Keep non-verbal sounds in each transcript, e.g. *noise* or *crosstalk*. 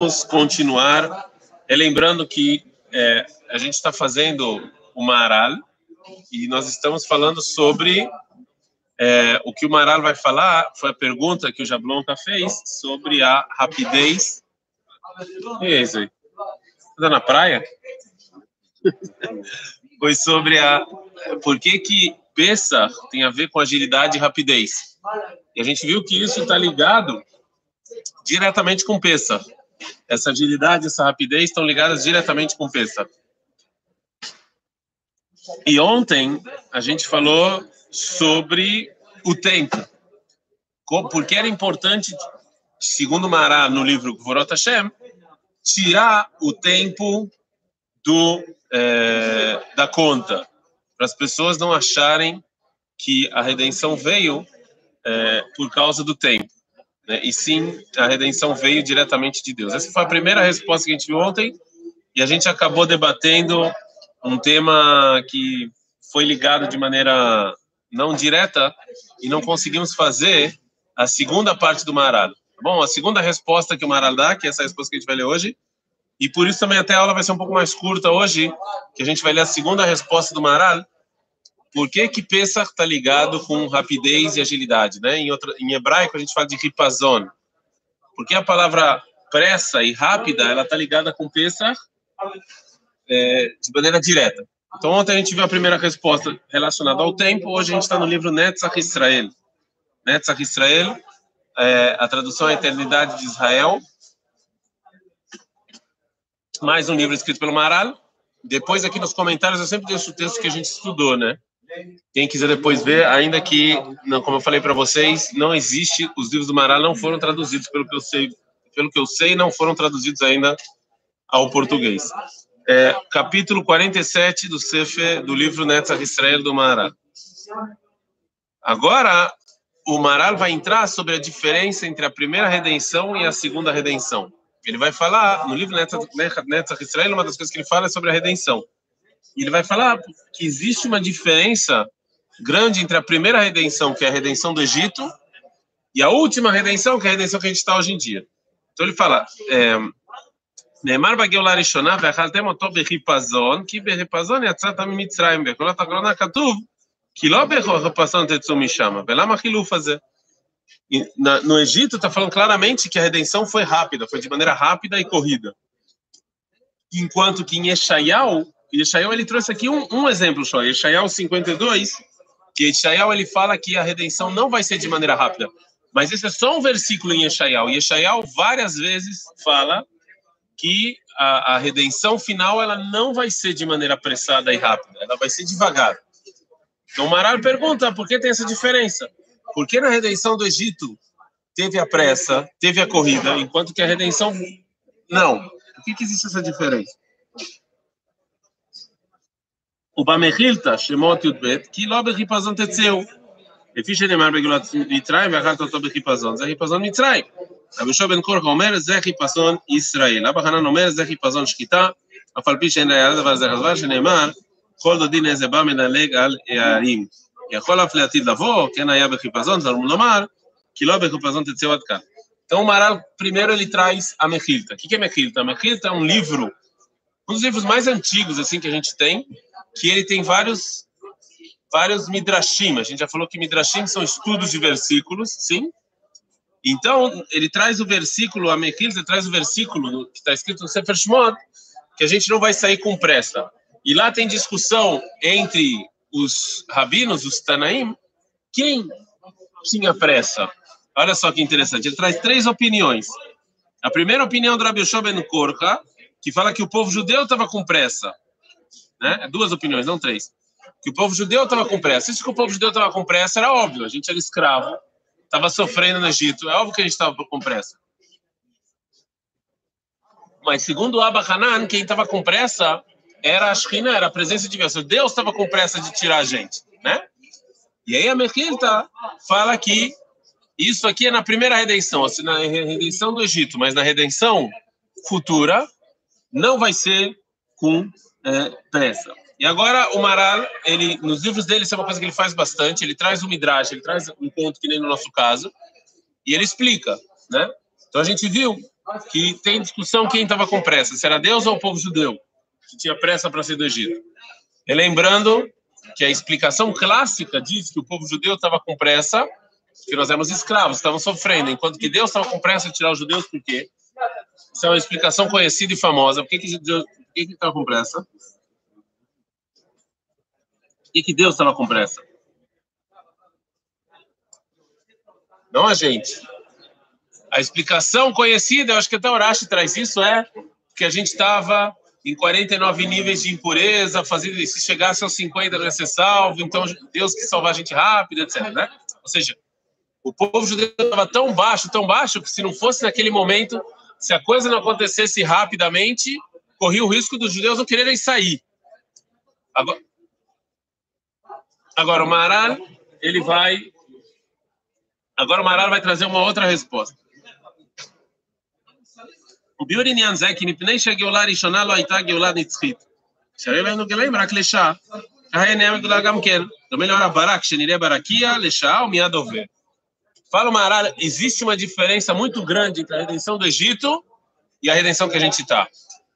Vamos continuar, lembrando que é, a gente está fazendo o Maral e nós estamos falando sobre é, o que o Maral vai falar. Foi a pergunta que o Jablonka fez sobre a rapidez. E é isso aí. Está na praia? *laughs* Foi sobre a por que que peça tem a ver com agilidade e rapidez. E a gente viu que isso está ligado diretamente com peça. Essa agilidade, essa rapidez estão ligadas diretamente com peça. E ontem a gente falou sobre o tempo. Porque era importante, segundo Mará no livro Vorot Hashem, tirar o tempo do, é, da conta, para as pessoas não acharem que a redenção veio é, por causa do tempo né? e sim a redenção veio diretamente de Deus. Essa foi a primeira resposta que a gente viu ontem e a gente acabou debatendo um tema que foi ligado de maneira não direta e não conseguimos fazer a segunda parte do Maral. Tá bom, a segunda resposta que o Maral dá, que é essa resposta que a gente vai ler hoje, e por isso também até a aula vai ser um pouco mais curta hoje, que a gente vai ler a segunda resposta do Maral, por que que Pesach está ligado com rapidez e agilidade, né? Em, em hebraico a gente fala de ripazon. Porque a palavra pressa e rápida, ela está ligada com Pesach é, de maneira direta. Então ontem a gente viu a primeira resposta relacionada ao tempo, hoje a gente está no livro Netzach Israel. Netzach Israel, é, a tradução é a Eternidade de Israel. Mais um livro escrito pelo Maral. Depois aqui nos comentários eu sempre deixo o texto que a gente estudou, né? Quem quiser depois ver, ainda que, não, como eu falei para vocês, não existe, os livros do Mará não foram traduzidos, pelo que eu sei, pelo que eu sei, não foram traduzidos ainda ao português. É, capítulo 47 do Sefer, do livro Netzach Israel do Mará. Agora, o Maral vai entrar sobre a diferença entre a primeira redenção e a segunda redenção. Ele vai falar, no livro Netzach Israel, uma das coisas que ele fala é sobre a redenção ele vai falar que existe uma diferença grande entre a primeira redenção, que é a redenção do Egito, e a última redenção, que é a redenção que a gente está hoje em dia. Então ele fala, נאמר בגאולה הראשונה, ואכלתם אותו בחיפזון, כי בחיפזון יצאתם ממצרים, בכל התקנונה כתוב, כי לא בחיפזון תצאו משם. ולמה החילוף הזה? No Egito está falando claramente que a redenção foi rápida, foi de maneira rápida e corrida. Enquanto que em Eshaial e Yeshayahu, ele trouxe aqui um, um exemplo só. Yeshayahu 52, que Yeshayahu, ele fala que a redenção não vai ser de maneira rápida. Mas esse é só um versículo em Yeshayahu. Yeshayahu várias vezes fala que a, a, redenção final ela não vai ser de maneira apressada e rápida, ela vai ser devagar. Então Marar pergunta por que tem essa diferença? Por que na redenção do Egito teve a pressa, teve a corrida, enquanto que a redenção não? Por que, que existe essa diferença? ובמחילתא, שמות י"ב, כי לא בחיפזון תצאו. לפי שנאמר בגאולת מצרים, ואכלת אותו בחיפזון, זה חיפזון מצרים. רבי יהושע בן קורחה אומר, זה חיפזון ישראל. אבא חנן אומר, זה חיפזון שחיטה, אף על פי שאין לה דבר זה חזבר, שנאמר, כל דודי נזה בא מנהלג על הערים. יכול אף לעתיד לבוא, כן היה בחיפזון, תלמוד לומר, que לא בחיפזון תצאו עד כאן. Então, o Maral, primeiro, ele traz a Mechilta. O que é Mechilta? A Mechilta é um livro, um dos livros mais antigos, assim, que a gente tem, que ele tem vários vários midrashim. A gente já falou que midrashim são estudos de versículos, sim? Então, ele traz o versículo, a ele traz o versículo que está escrito no Sefer Shmot, que a gente não vai sair com pressa. E lá tem discussão entre os rabinos, os Tanaim, quem tinha pressa. Olha só que interessante, ele traz três opiniões. A primeira opinião do Rabi Yoshua Ben Korka, que fala que o povo judeu estava com pressa né? É duas opiniões, não três. Que o povo judeu estava com pressa. Isso que o povo judeu estava com pressa era óbvio. A gente era escravo, estava sofrendo no Egito. É óbvio que a gente estava com pressa. Mas segundo Abba Hanan, quem estava com pressa era a Shekhinah, era a presença de Deus. Deus estava com pressa de tirar a gente, né? E aí a Mechilta fala que isso aqui é na primeira redenção, assim, na redenção do Egito, mas na redenção futura não vai ser com é, pressa. E agora o Maral, ele nos livros dele isso é uma coisa que ele faz bastante. Ele traz um midrash, ele traz um ponto que nem no nosso caso, e ele explica, né? Então a gente viu que tem discussão quem estava com pressa, se era Deus ou o povo judeu, que tinha pressa para sair do Egito. E lembrando que a explicação clássica diz que o povo judeu estava com pressa, que nós éramos escravos, estavam sofrendo, enquanto que Deus estava com pressa de tirar os judeus, por quê? Essa é uma explicação conhecida e famosa. Por que, que Deus estava com pressa? Por que, que Deus estava com pressa? Não a gente. A explicação conhecida, eu acho que até o Urashi traz isso, é que a gente estava em 49 níveis de impureza, fazendo se chegasse aos 50 não ia ser salvo, então Deus que salvar a gente rápido, etc. Né? Ou seja, o povo judeu estava tão baixo, tão baixo, que se não fosse naquele momento, se a coisa não acontecesse rapidamente, corria o risco dos judeus não quererem sair. Agora, agora o Maral, ele vai. Agora o Maral vai trazer uma outra resposta. ביור עניין זה כי מפני שהגאולה הראשונה לא הייתה גאולה נצחית. שהרי לנו גלאים רק לשעה, היה נהיה גאולה גם כן. דומה להר הברק, שנראה ברקיע, לשעה ומיד עובר. Fala Maral, existe uma diferença muito grande entre a redenção do Egito e a redenção que a gente está.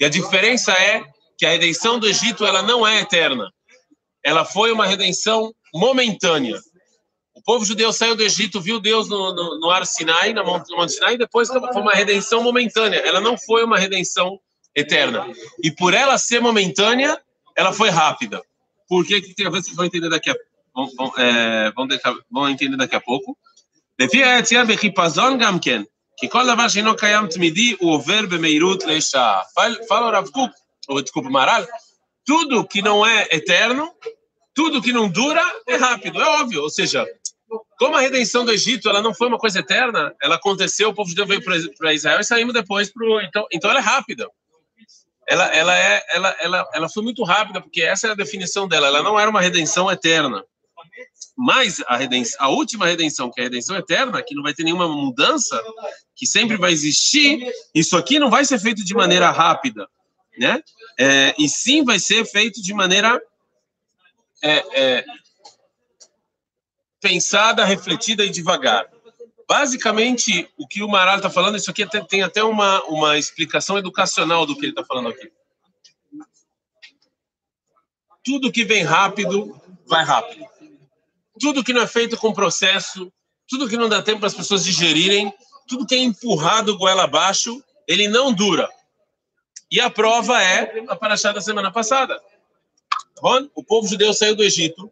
E a diferença é que a redenção do Egito ela não é eterna. Ela foi uma redenção momentânea. O povo judeu saiu do Egito, viu Deus no, no, no ar Sinai, na monte, Monte Sinai, e depois foi uma redenção momentânea. Ela não foi uma redenção eterna. E por ela ser momentânea, ela foi rápida. Por que que? Vocês vão entender daqui a vão, vão, é, vão, deixar, vão entender daqui a pouco. Devia é, ser gamken que qual davar sheno kayam tmidi over bemeirut leishah. Fala o Rav ou desculpa, Maral, tudo que não é eterno, tudo que não dura é rápido, é óbvio. Ou seja, como a redenção do Egito ela não foi uma coisa eterna, ela aconteceu, o povo de Deus veio para Israel e saímos depois para o... Então, então ela é rápida. Ela, ela, é, ela, ela, ela foi muito rápida, porque essa é a definição dela. Ela não era uma redenção eterna. Mas a, redenção, a última redenção, que é a redenção eterna, que não vai ter nenhuma mudança, que sempre vai existir, isso aqui não vai ser feito de maneira rápida, né? É, e sim vai ser feito de maneira é, é, pensada, refletida e devagar. Basicamente, o que o Maral está falando, isso aqui tem até uma, uma explicação educacional do que ele está falando aqui. Tudo que vem rápido, vai rápido. Tudo que não é feito com processo, tudo que não dá tempo para as pessoas digerirem, tudo que é empurrado goela abaixo, ele não dura. E a prova é a paraxá da semana passada. O povo judeu saiu do Egito,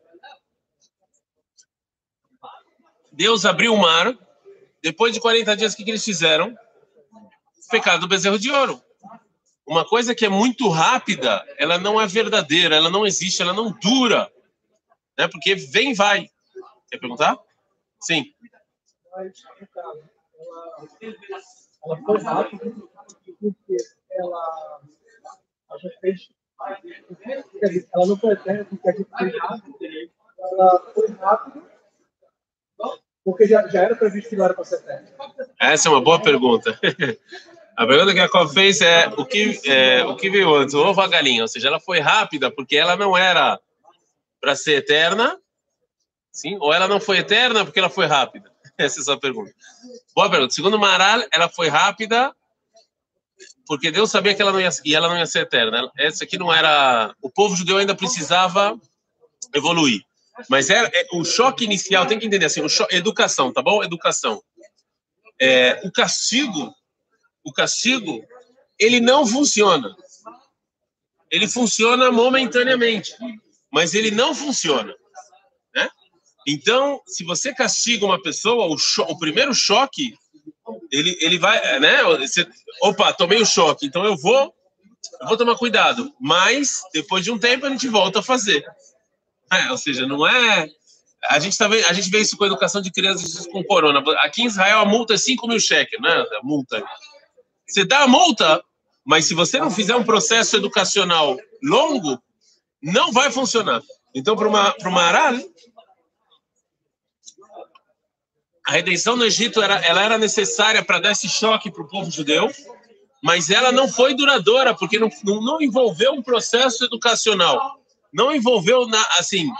Deus abriu o mar. Depois de 40 dias, o que, que eles fizeram? Pecado do bezerro de ouro. Uma coisa que é muito rápida, ela não é verdadeira, ela não existe, ela não dura. Né? Porque vem vai. Quer perguntar? Sim. Ela foi rápida porque ela, a gente fez. Ela não foi eterna porque a gente fez rápido. Ela foi rápida porque já, já era previsto que não era para ser eterno? Essa é uma boa pergunta. *laughs* A pergunta que a Jacob fez é o que, é, o que veio antes, o ovo ou a galinha? Ou seja, ela foi rápida porque ela não era para ser eterna, sim? ou ela não foi eterna porque ela foi rápida? Essa é a sua pergunta. Boa pergunta. Segundo Maral, ela foi rápida porque Deus sabia que ela não ia, e ela não ia ser eterna. Essa aqui não era. O povo judeu ainda precisava evoluir. Mas é, é, o choque inicial, tem que entender assim, educação, tá bom? Educação. É, o castigo, o castigo, ele não funciona. Ele funciona momentaneamente, mas ele não funciona? Então, se você castiga uma pessoa, o, cho o primeiro choque, ele, ele vai, né? Você, opa, tomei o choque, então eu vou, eu vou tomar cuidado. Mas depois de um tempo a gente volta a fazer. É, ou seja, não é. A gente, tá a gente vê isso com a educação de crianças com corona. Aqui em Israel a multa é 5 mil cheques, né? A multa. Você dá a multa, mas se você não fizer um processo educacional longo, não vai funcionar. Então, para uma, uma Aral, a redenção no Egito era, ela era necessária para dar esse choque para o povo judeu, mas ela não foi duradoura, porque não, não, envolveu um processo educacional não envolveu na, assim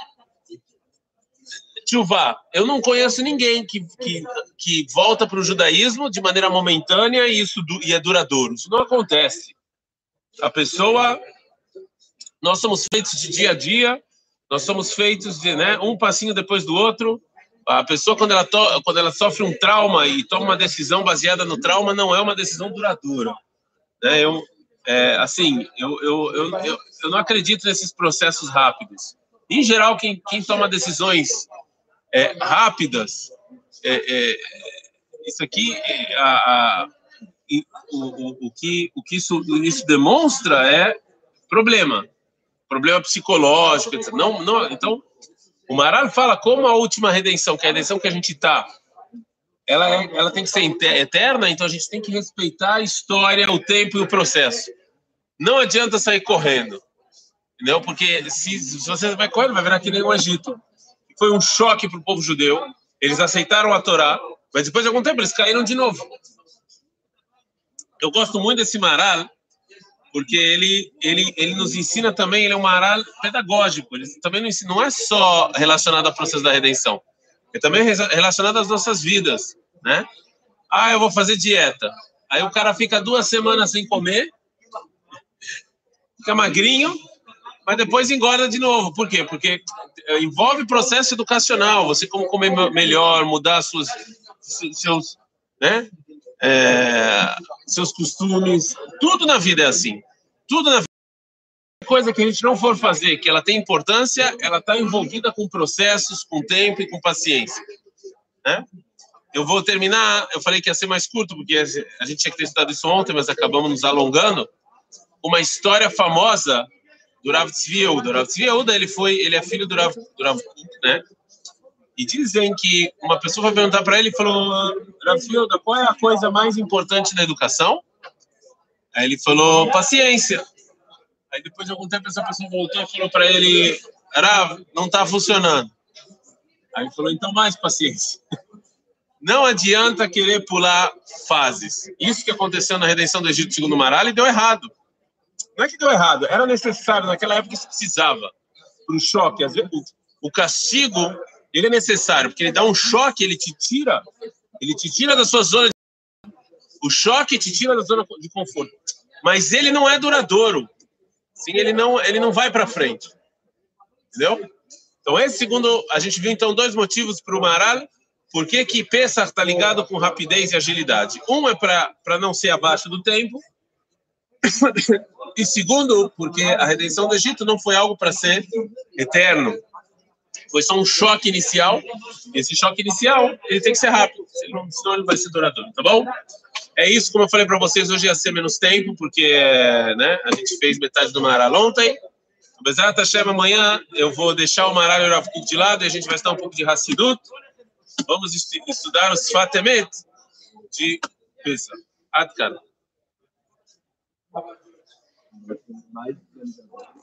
Tchuvá, eu não conheço ninguém que, que, que volta para o judaísmo de maneira momentânea e isso e é duradouro. Isso não acontece. A pessoa, nós somos feitos de dia a dia, nós somos feitos de né, um passinho depois do outro. A pessoa, quando ela, to, quando ela sofre um trauma e toma uma decisão baseada no trauma, não é uma decisão duradoura. Né? Eu, é, assim, eu, eu, eu, eu, eu não acredito nesses processos rápidos. Em geral, quem, quem toma decisões é, rápidas, é, é, isso aqui, é, a, a, o, o, o, que, o que isso, isso demonstra é problema, problema psicológico, etc. Não, não, então, o Maral fala como a última redenção, que é a redenção que a gente está, ela, ela tem que ser eterna, então a gente tem que respeitar a história, o tempo e o processo. Não adianta sair correndo, entendeu? Porque se, se você vai correndo, vai virar que nem o Egito foi um choque para o povo judeu. Eles aceitaram a Torá, mas depois de algum tempo eles caíram de novo. Eu gosto muito desse Maral, porque ele, ele, ele nos ensina também, ele é um Maral pedagógico. Ele também não, ensina, não é só relacionado ao processo da redenção, é também relacionado às nossas vidas, né? Ah, eu vou fazer dieta. Aí o cara fica duas semanas sem comer, fica magrinho, mas depois engorda de novo. Por quê? Porque é, envolve processo educacional, você como comer melhor, mudar suas, seus, né? É, seus costumes, tudo na vida é assim. Tudo na. Coisa que a gente não for fazer, que ela tem importância, ela está envolvida com processos, com tempo e com paciência. Né? Eu vou terminar, eu falei que ia ser mais curto, porque a gente tinha que ter estudado isso ontem, mas acabamos nos alongando. Uma história famosa do Rav Tzvi Yehuda. O Rav Tzvi Yehuda, ele foi, ele é filho do Rav, do Rav né? E dizem que uma pessoa vai perguntar para ele e falou: Rav Tzvi Yehuda, qual é a coisa mais importante na educação? Aí ele falou: paciência. Aí depois de algum tempo essa pessoa voltou e falou para ele: Rav, não está funcionando. Aí ele falou: então mais paciência. Não adianta querer pular fases. Isso que aconteceu na redenção do Egito segundo Maral e deu errado. Não é que deu errado, era necessário, naquela época isso precisava. Para o choque. Às vezes, o castigo, ele é necessário, porque ele dá um choque, ele te tira, ele te tira da sua zona de... O choque te tira da zona de conforto. Mas ele não é duradouro. Sim, ele não, ele não vai para frente. Entendeu? Então, esse segundo, a gente viu então dois motivos para o Maral. Por que, que Pesach está ligado com rapidez e agilidade? Um é para não ser abaixo do tempo, e segundo, porque a redenção do Egito não foi algo para ser eterno. Foi só um choque inicial. Esse choque inicial, ele tem que ser rápido, senão ele vai ser duradouro, tá bom? É isso, como eu falei para vocês, hoje ia ser menos tempo, porque né, a gente fez metade do Maral ontem. Da Hashem, amanhã eu vou deixar o Maral e o de lado e a gente vai estar um pouco de Hassidut. Vamos estudar os Fatemet de Pesach. Adkan.